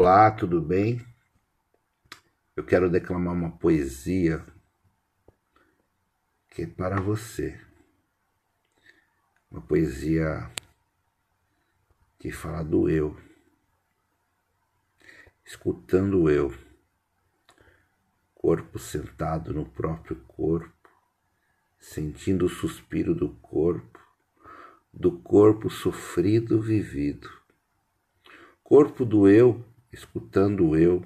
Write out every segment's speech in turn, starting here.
Olá, tudo bem? Eu quero declamar uma poesia que é para você. Uma poesia que fala do eu, escutando o eu, corpo sentado no próprio corpo, sentindo o suspiro do corpo, do corpo sofrido vivido. Corpo do eu, escutando eu,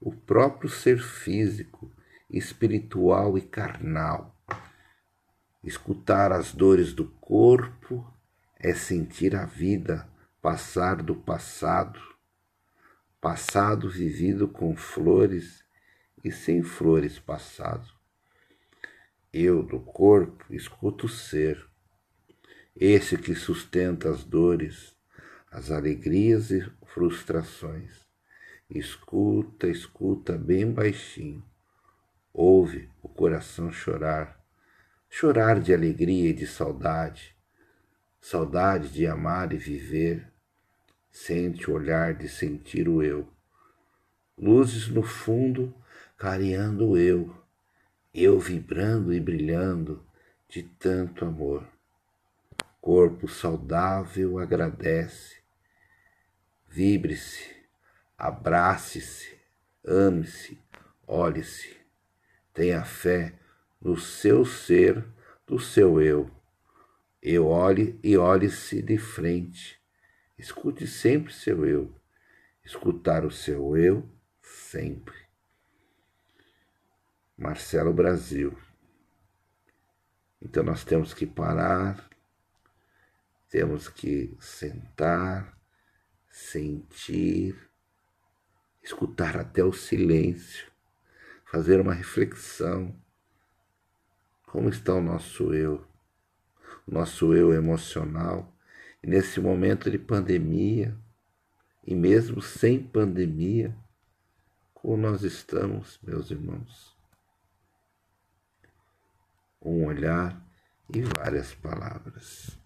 o próprio ser físico, espiritual e carnal. Escutar as dores do corpo é sentir a vida passar do passado, passado vivido com flores e sem flores passado. Eu do corpo escuto o ser, esse que sustenta as dores, as alegrias e frustrações. Escuta, escuta bem baixinho. Ouve o coração chorar, chorar de alegria e de saudade, saudade de amar e viver, Sente o olhar de sentir o eu. Luzes no fundo clareando o eu. Eu vibrando e brilhando de tanto amor. Corpo saudável agradece. Vibre-se, abrace-se, ame-se, olhe-se. Tenha fé no seu ser, do seu eu. Eu olhe e olhe-se de frente Escute sempre seu eu. Escutar o seu eu sempre. Marcelo Brasil. Então nós temos que parar, temos que sentar, sentir, escutar até o silêncio, fazer uma reflexão. Como está o nosso eu? O nosso eu emocional, e nesse momento de pandemia, e mesmo sem pandemia, como nós estamos, meus irmãos? Um olhar e várias palavras.